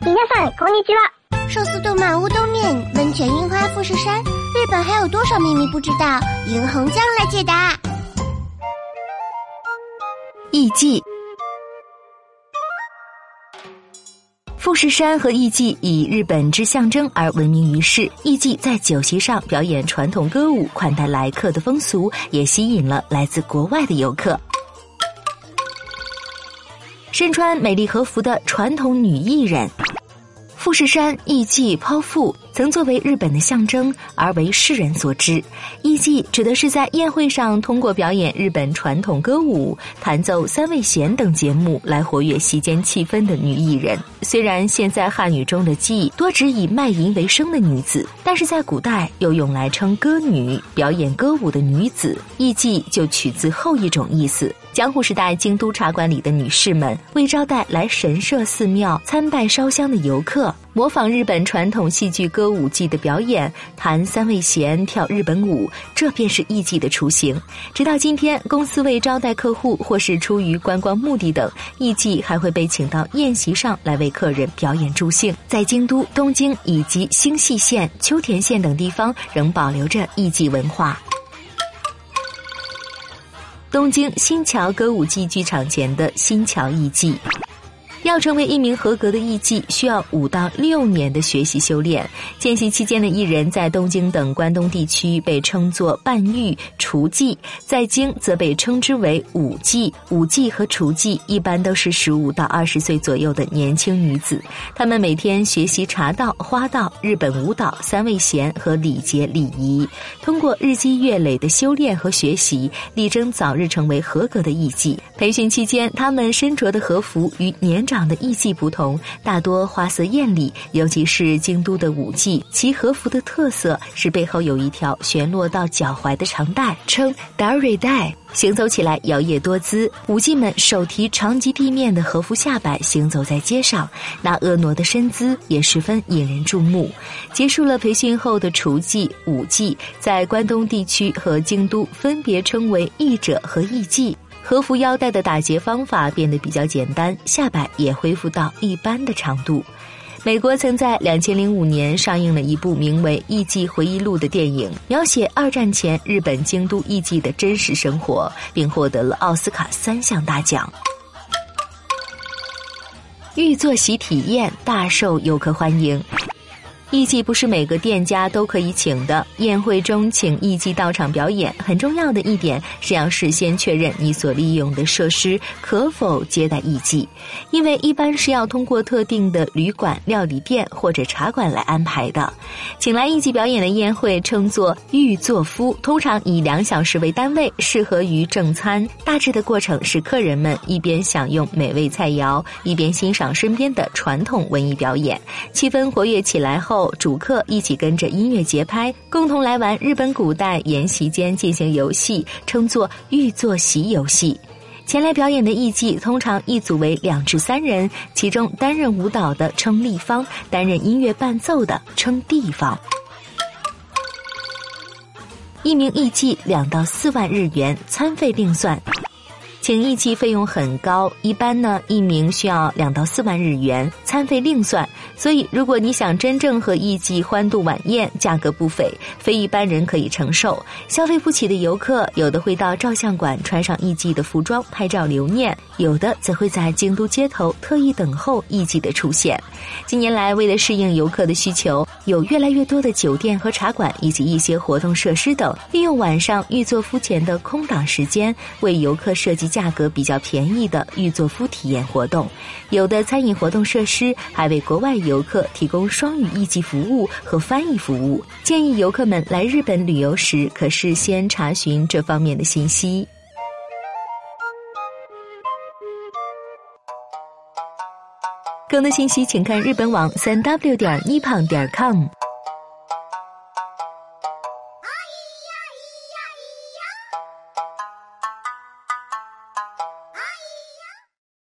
皆さんこんにちは。寿司动漫乌冬面，温泉樱花富士山，日本还有多少秘密不知道？银红酱来解答。艺伎。富士山和艺伎以日本之象征而闻名于世。艺伎在酒席上表演传统歌舞，款待来客的风俗，也吸引了来自国外的游客。 身穿美丽和服的传统女艺人。富士山艺伎剖腹曾作为日本的象征而为世人所知。艺伎指的是在宴会上通过表演日本传统歌舞、弹奏三味弦等节目来活跃席间气氛的女艺人。虽然现在汉语中的“妓”多指以卖淫为生的女子，但是在古代又用来称歌女，表演歌舞的女子。艺伎就取自后一种意思。江户时代京都茶馆里的女士们为招待来神社、寺庙参拜烧香的游客，模仿日本传统戏剧歌舞伎的表演，弹三味弦、跳日本舞，这便是艺伎的雏形。直到今天，公司为招待客户或是出于观光目的等，艺伎还会被请到宴席上来为客人表演助兴。在京都、东京以及新舄县、秋田县等地方，仍保留着艺伎文化。东京新桥歌舞伎剧场前的新桥艺伎。要成为一名合格的艺妓，需要五到六年的学习修炼。见习期间的艺人，在东京等关东地区被称作半玉、雏妓，在京则被称之为舞妓。舞妓和雏妓一般都是十五到二十岁左右的年轻女子，她们每天学习茶道、花道、日本舞蹈、三味弦和礼节礼仪，通过日积月累的修炼和学习，力争早日成为合格的艺妓。培训期间，她们身着的和服与年长的艺伎不同，大多花色艳丽，尤其是京都的舞伎，其和服的特色是背后有一条旋落到脚踝的长带，称达瑞带，行走起来摇曳多姿。舞伎们手提长及地面的和服下摆，行走在街上，那婀娜的身姿也十分引人注目。结束了培训后的雏妓、舞伎，在关东地区和京都分别称为艺者和艺伎。和服腰带的打结方法变得比较简单，下摆也恢复到一般的长度。美国曾在两千零五年上映了一部名为《艺伎回忆录》的电影，描写二战前日本京都艺伎的真实生活，并获得了奥斯卡三项大奖。玉作席体验大受游客欢迎。艺伎不是每个店家都可以请的。宴会中请艺伎到场表演，很重要的一点是要事先确认你所利用的设施可否接待艺伎，因为一般是要通过特定的旅馆、料理店或者茶馆来安排的。请来艺伎表演的宴会称作御座夫，通常以两小时为单位，适合于正餐。大致的过程是客人们一边享用美味菜肴，一边欣赏身边的传统文艺表演，气氛活跃起来后。主客一起跟着音乐节拍，共同来玩日本古代沿席间进行游戏，称作御座席游戏。前来表演的艺伎通常一组为两至三人，其中担任舞蹈的称立方，担任音乐伴奏的称地方。一名艺伎两到四万日元，餐费另算。请艺伎费用很高，一般呢一名需要两到四万日元，餐费另算。所以，如果你想真正和艺伎欢度晚宴，价格不菲，非一般人可以承受。消费不起的游客，有的会到照相馆穿上艺伎的服装拍照留念，有的则会在京都街头特意等候艺伎的出现。近年来，为了适应游客的需求，有越来越多的酒店和茶馆以及一些活动设施等，利用晚上预作夫前的空档时间，为游客设计价格比较便宜的玉作夫体验活动。有的餐饮活动设施还为国外游客提供双语译记服务和翻译服务。建议游客们来日本旅游时，可事先查询这方面的信息。更多信息，请看日本网三 w 点 nippon 点 com。